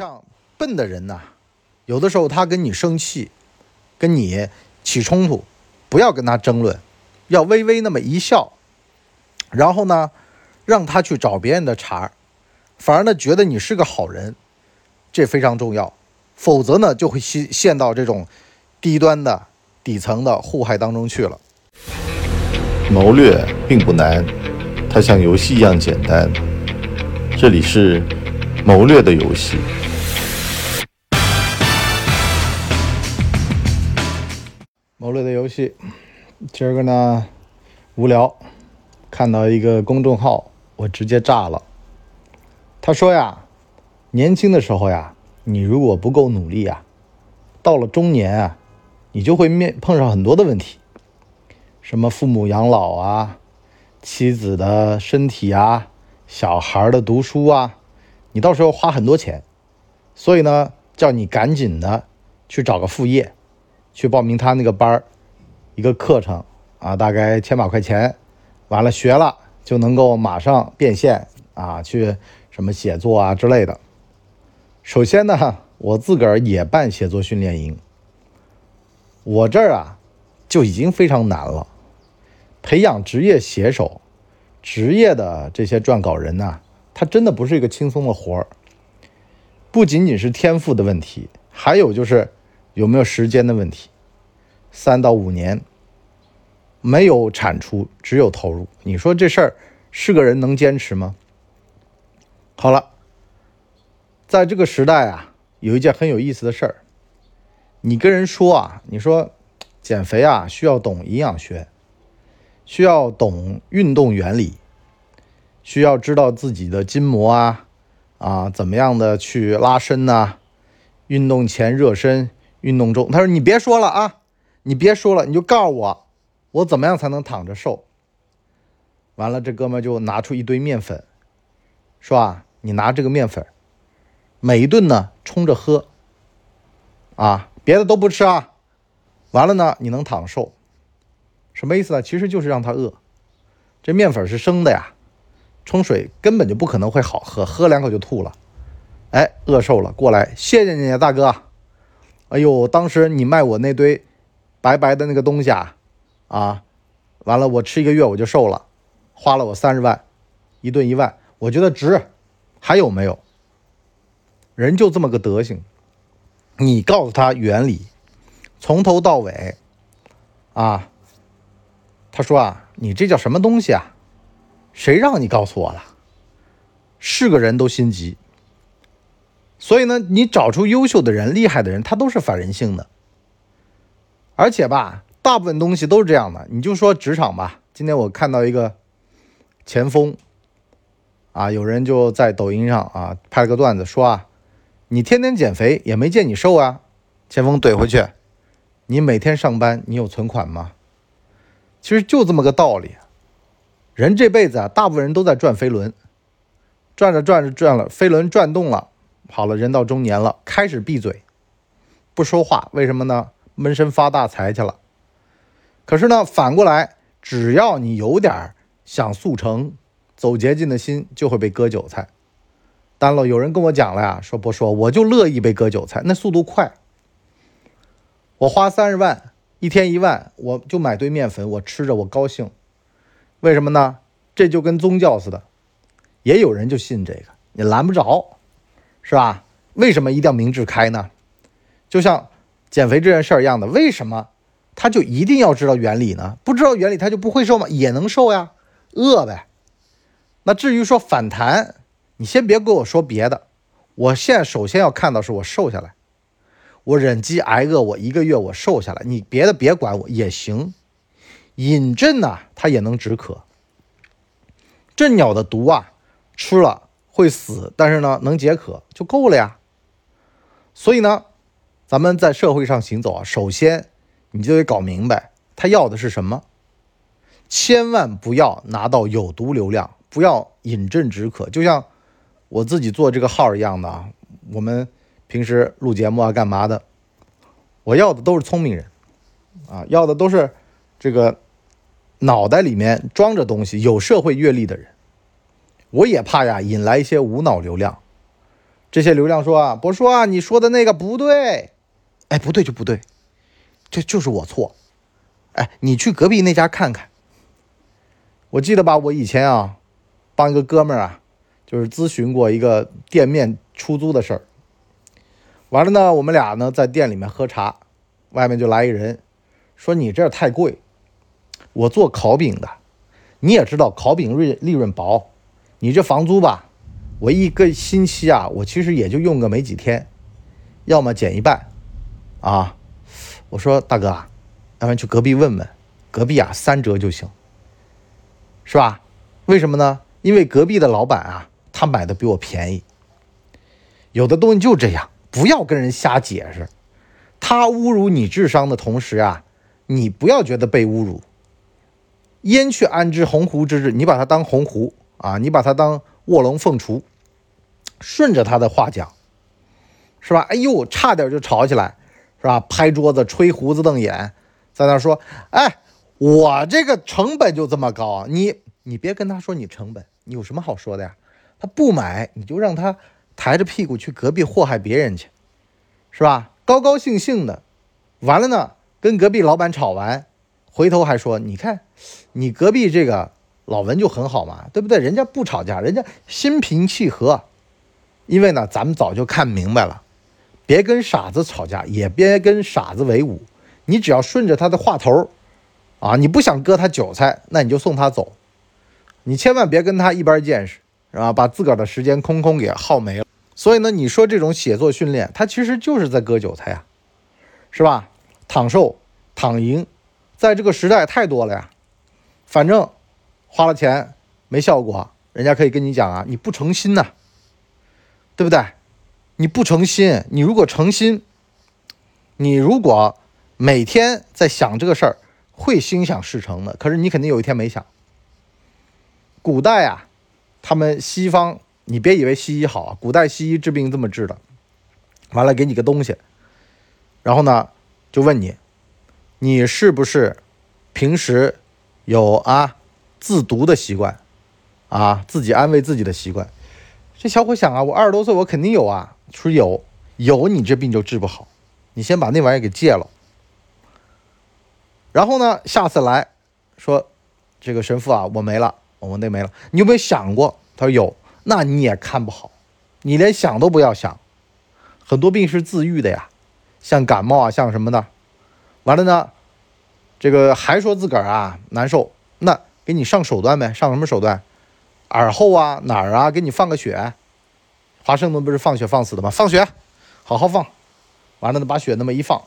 上笨的人呐，有的时候他跟你生气，跟你起冲突，不要跟他争论，要微微那么一笑，然后呢，让他去找别人的茬儿，反而呢觉得你是个好人，这非常重要。否则呢，就会陷陷到这种低端的底层的祸害当中去了。谋略并不难，它像游戏一样简单。这里是谋略的游戏。谋略的游戏，今儿个呢无聊，看到一个公众号，我直接炸了。他说呀，年轻的时候呀。你如果不够努力啊，到了中年啊，你就会面碰上很多的问题，什么父母养老啊，妻子的身体啊，小孩的读书啊，你到时候花很多钱，所以呢，叫你赶紧的去找个副业，去报名他那个班儿，一个课程啊，大概千把块钱，完了学了就能够马上变现啊，去什么写作啊之类的。首先呢，我自个儿也办写作训练营。我这儿啊，就已经非常难了。培养职业写手、职业的这些撰稿人呢，他真的不是一个轻松的活儿。不仅仅是天赋的问题，还有就是有没有时间的问题。三到五年没有产出，只有投入，你说这事儿是个人能坚持吗？好了。在这个时代啊，有一件很有意思的事儿。你跟人说啊，你说减肥啊，需要懂营养学，需要懂运动原理，需要知道自己的筋膜啊啊怎么样的去拉伸呐，运动前热身，运动中。他说你别说了啊，你别说了，你就告诉我，我怎么样才能躺着瘦？完了，这哥们就拿出一堆面粉，说啊，你拿这个面粉。每一顿呢，冲着喝，啊，别的都不吃啊，完了呢，你能躺瘦，什么意思呢？其实就是让他饿。这面粉是生的呀，冲水根本就不可能会好喝，喝两口就吐了。哎，饿瘦了，过来，谢谢你啊，大哥。哎呦，当时你卖我那堆白白的那个东西啊，啊，完了我吃一个月我就瘦了，花了我三十万，一顿一万，我觉得值。还有没有？人就这么个德行，你告诉他原理，从头到尾，啊，他说啊，你这叫什么东西啊？谁让你告诉我了？是个人都心急。所以呢，你找出优秀的人、厉害的人，他都是反人性的。而且吧，大部分东西都是这样的。你就说职场吧，今天我看到一个前锋，啊，有人就在抖音上啊拍了个段子，说啊。你天天减肥也没见你瘦啊！前锋怼回去：“你每天上班，你有存款吗？”其实就这么个道理。人这辈子啊，大部分人都在转飞轮，转着转着转了，飞轮转动了，好了，人到中年了，开始闭嘴，不说话。为什么呢？闷声发大财去了。可是呢，反过来，只要你有点想速成、走捷径的心，就会被割韭菜。单了，有人跟我讲了呀，说不说我就乐意被割韭菜，那速度快。我花三十万，一天一万，我就买堆面粉，我吃着我高兴。为什么呢？这就跟宗教似的，也有人就信这个，你拦不着，是吧？为什么一定要明智开呢？就像减肥这件事儿一样的，为什么他就一定要知道原理呢？不知道原理他就不会瘦吗？也能瘦呀，饿呗。那至于说反弹。你先别跟我说别的，我现在首先要看到是我瘦下来，我忍饥挨饿，我一个月我瘦下来，你别的别管我也行。饮鸩呢，它也能止渴。鸩鸟的毒啊，吃了会死，但是呢能解渴就够了呀。所以呢，咱们在社会上行走啊，首先你就得搞明白他要的是什么，千万不要拿到有毒流量，不要饮鸩止渴，就像。我自己做这个号一样的啊，我们平时录节目啊，干嘛的？我要的都是聪明人，啊，要的都是这个脑袋里面装着东西、有社会阅历的人。我也怕呀，引来一些无脑流量，这些流量说啊，博叔啊，你说的那个不对，哎，不对就不对，这就是我错，哎，你去隔壁那家看看。我记得吧，我以前啊，帮一个哥们儿啊，就是咨询过一个店面出租的事儿。完了呢，我们俩呢在店里面喝茶，外面就来一人，说你这太贵。我做烤饼的，你也知道烤饼利利润薄，你这房租吧，我一个星期啊，我其实也就用个没几天，要么减一半，啊，我说大哥啊，要不然去隔壁问问，隔壁啊三折就行。是吧？为什么呢？因为隔壁的老板啊，他买的比我便宜。有的东西就这样，不要跟人瞎解释。他侮辱你智商的同时啊，你不要觉得被侮辱。燕雀安知鸿鹄之志？你把它当鸿鹄啊，你把他当卧龙凤雏，顺着他的话讲，是吧？哎呦，差点就吵起来，是吧？拍桌子、吹胡子、瞪眼，在那说，哎。我这个成本就这么高，你你别跟他说你成本，你有什么好说的呀？他不买，你就让他抬着屁股去隔壁祸害别人去，是吧？高高兴兴的，完了呢，跟隔壁老板吵完，回头还说，你看你隔壁这个老文就很好嘛，对不对？人家不吵架，人家心平气和，因为呢，咱们早就看明白了，别跟傻子吵架，也别跟傻子为伍，你只要顺着他的话头。啊，你不想割他韭菜，那你就送他走，你千万别跟他一般见识，是吧？把自个儿的时间空空给耗没了。所以呢，你说这种写作训练，他其实就是在割韭菜呀，是吧？躺瘦、躺赢，在这个时代太多了呀。反正花了钱没效果，人家可以跟你讲啊，你不诚心呐，对不对？你不诚心，你如果诚心，你如果每天在想这个事儿。会心想事成的，可是你肯定有一天没想。古代啊，他们西方，你别以为西医好啊，古代西医治病这么治的。完了，给你个东西，然后呢，就问你，你是不是平时有啊自毒的习惯啊，自己安慰自己的习惯？这小伙想啊，我二十多岁，我肯定有啊。说有，有你这病就治不好，你先把那玩意儿给戒了。然后呢？下次来说，这个神父啊，我没了，我那没了。你有没有想过？他说有，那你也看不好，你连想都不要想。很多病是自愈的呀，像感冒啊，像什么的。完了呢，这个还说自个儿啊难受，那给你上手段呗，上什么手段？耳后啊，哪儿啊？给你放个血。华盛顿不是放血放死的吗？放血，好好放。完了，把血那么一放。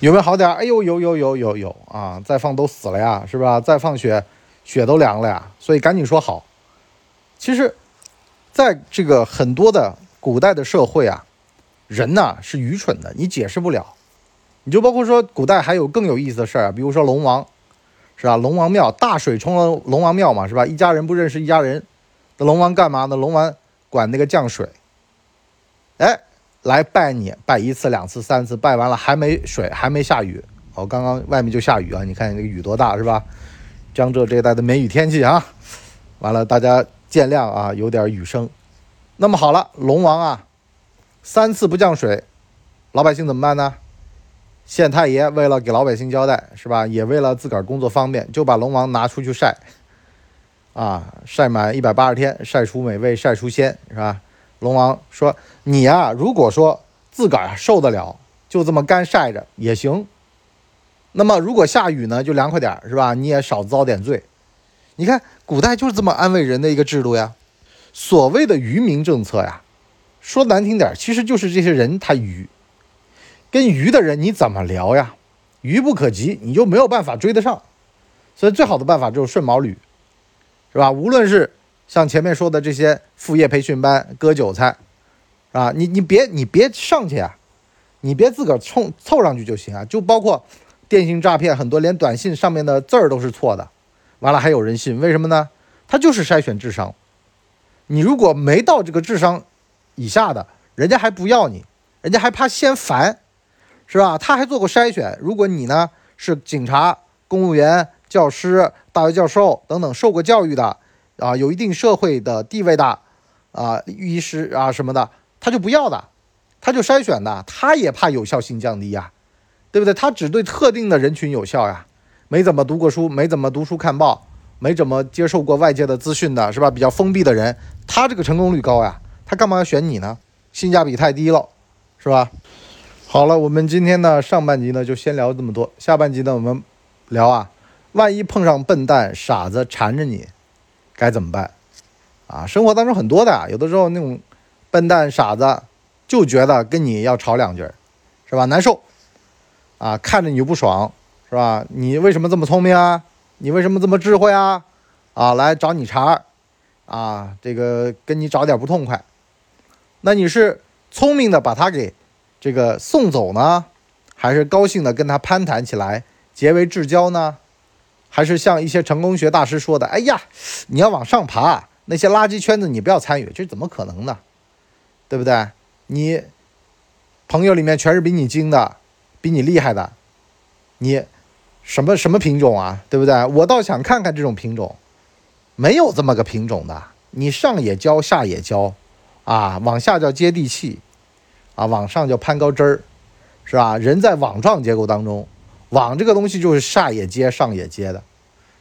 有没有好点？哎呦，有有有有有啊！再放都死了呀，是吧？再放血，血都凉了呀。所以赶紧说好。其实，在这个很多的古代的社会啊，人呐是愚蠢的，你解释不了。你就包括说，古代还有更有意思的事儿啊，比如说龙王，是吧？龙王庙大水冲了龙王庙嘛，是吧？一家人不认识一家人，那龙王干嘛呢？龙王管那个降水。哎。来拜你，拜一次、两次、三次，拜完了还没水，还没下雨。哦，刚刚外面就下雨啊！你看那个雨多大，是吧？江浙这一带的梅雨天气啊。完了，大家见谅啊，有点雨声。那么好了，龙王啊，三次不降水，老百姓怎么办呢？县太爷为了给老百姓交代，是吧？也为了自个儿工作方便，就把龙王拿出去晒，啊，晒满一百八十天，晒出美味，晒出鲜，是吧？龙王说：“你呀，如果说自个儿受得了，就这么干晒着也行。那么如果下雨呢，就凉快点是吧？你也少遭点罪。你看古代就是这么安慰人的一个制度呀。所谓的愚民政策呀，说难听点，其实就是这些人他愚。跟愚的人你怎么聊呀？愚不可及，你就没有办法追得上。所以最好的办法就是顺毛驴，是吧？无论是。”像前面说的这些副业培训班割韭菜，啊，你你别你别上去啊，你别自个儿冲凑上去就行啊。就包括电信诈骗，很多连短信上面的字儿都是错的，完了还有人信，为什么呢？他就是筛选智商。你如果没到这个智商以下的，人家还不要你，人家还怕嫌烦，是吧？他还做过筛选。如果你呢是警察、公务员、教师、大学教授等等受过教育的。啊，有一定社会的地位的，啊，医师啊什么的，他就不要的，他就筛选的，他也怕有效性降低呀，对不对？他只对特定的人群有效呀，没怎么读过书，没怎么读书看报，没怎么接受过外界的资讯的，是吧？比较封闭的人，他这个成功率高呀，他干嘛要选你呢？性价比太低了，是吧？好了，我们今天呢上半集呢就先聊这么多，下半集呢我们聊啊，万一碰上笨蛋傻子缠着你，该怎么办？啊，生活当中很多的，有的时候那种笨蛋傻子就觉得跟你要吵两句，是吧？难受，啊，看着你就不爽，是吧？你为什么这么聪明啊？你为什么这么智慧啊？啊，来找你茬，啊，这个跟你找点不痛快，那你是聪明的把他给。这个送走呢，还是高兴的跟他攀谈起来，结为至交呢？还是像一些成功学大师说的，哎呀，你要往上爬，那些垃圾圈子你不要参与，这怎么可能呢？对不对？你朋友里面全是比你精的，比你厉害的，你什么什么品种啊？对不对？我倒想看看这种品种，没有这么个品种的，你上也教，下也教，啊，往下叫接地气。啊，往上叫攀高枝儿，是吧？人在网状结构当中，网这个东西就是下也接，上也接的，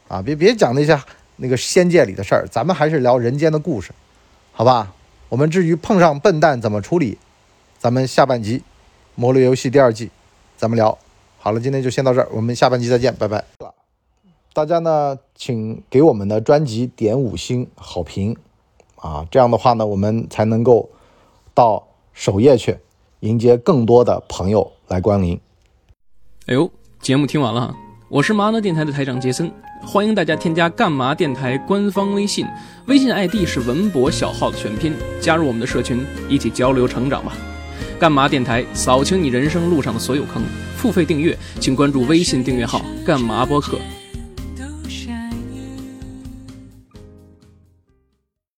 啊，别别讲那些那个仙界里的事儿，咱们还是聊人间的故事，好吧？我们至于碰上笨蛋怎么处理，咱们下半集《魔力游戏》第二季，咱们聊。好了，今天就先到这儿，我们下半集再见，拜拜。大家呢，请给我们的专辑点五星好评，啊，这样的话呢，我们才能够到。首页去迎接更多的朋友来光临。哎呦，节目听完了，我是麻辣电台的台长杰森，欢迎大家添加干嘛电台官方微信，微信 ID 是文博小号的全拼，加入我们的社群，一起交流成长吧。干嘛电台扫清你人生路上的所有坑，付费订阅请关注微信订阅号干嘛播客。